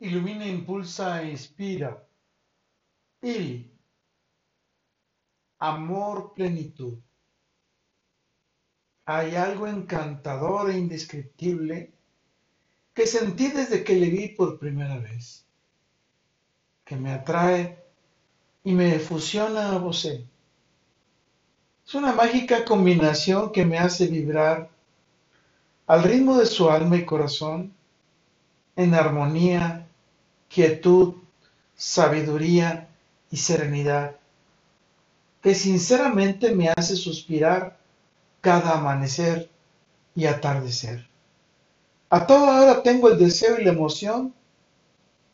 Ilumina, impulsa e inspira. Ili. Amor, plenitud. Hay algo encantador e indescriptible que sentí desde que le vi por primera vez, que me atrae y me fusiona a vos. Es una mágica combinación que me hace vibrar al ritmo de su alma y corazón, en armonía, quietud, sabiduría y serenidad, que sinceramente me hace suspirar cada amanecer y atardecer. A toda hora tengo el deseo y la emoción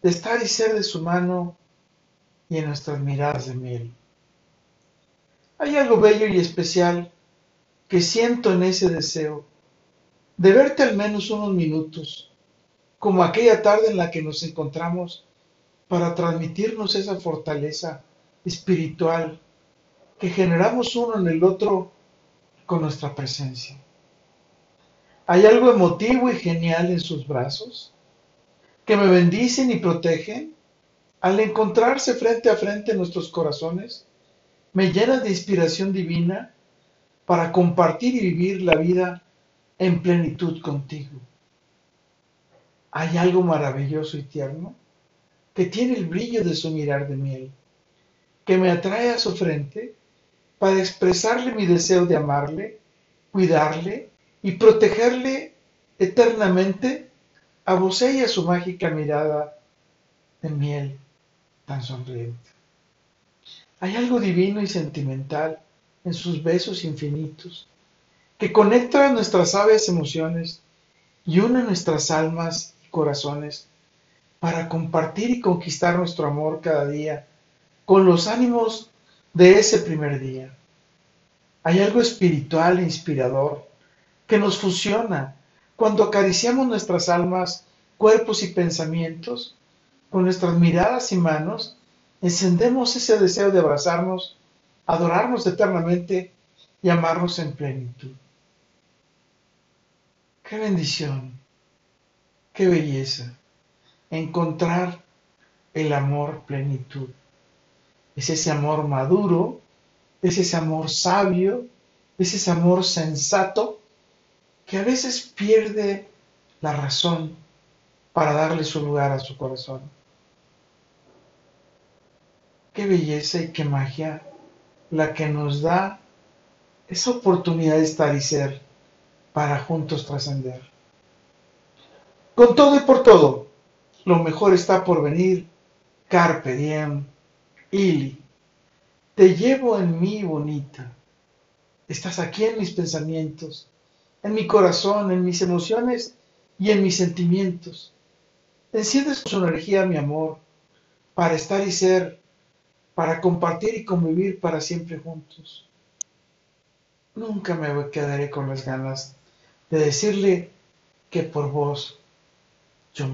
de estar y ser de su mano y en nuestras miradas de miel. Hay algo bello y especial que siento en ese deseo de verte al menos unos minutos, como aquella tarde en la que nos encontramos para transmitirnos esa fortaleza espiritual que generamos uno en el otro con nuestra presencia. Hay algo emotivo y genial en sus brazos que me bendicen y protegen al encontrarse frente a frente en nuestros corazones, me llenan de inspiración divina para compartir y vivir la vida en plenitud contigo. Hay algo maravilloso y tierno que tiene el brillo de su mirar de miel, que me atrae a su frente para expresarle mi deseo de amarle, cuidarle y protegerle eternamente a vos y a su mágica mirada de miel tan sonriente. Hay algo divino y sentimental en sus besos infinitos que conecta nuestras sabias emociones y une nuestras almas corazones para compartir y conquistar nuestro amor cada día con los ánimos de ese primer día. Hay algo espiritual e inspirador que nos fusiona cuando acariciamos nuestras almas, cuerpos y pensamientos con nuestras miradas y manos, encendemos ese deseo de abrazarnos, adorarnos eternamente y amarnos en plenitud. Qué bendición, qué belleza encontrar el amor plenitud. Es ese amor maduro, es ese amor sabio, es ese amor sensato que a veces pierde la razón para darle su lugar a su corazón. Qué belleza y qué magia la que nos da esa oportunidad de estar y ser para juntos trascender. Con todo y por todo, lo mejor está por venir. Carpe diem, Ili. Te llevo en mí, bonita. Estás aquí en mis pensamientos, en mi corazón, en mis emociones y en mis sentimientos. Enciendes con su energía mi amor para estar y ser, para compartir y convivir para siempre juntos. Nunca me quedaré con las ganas de decirle que por vos じゃ、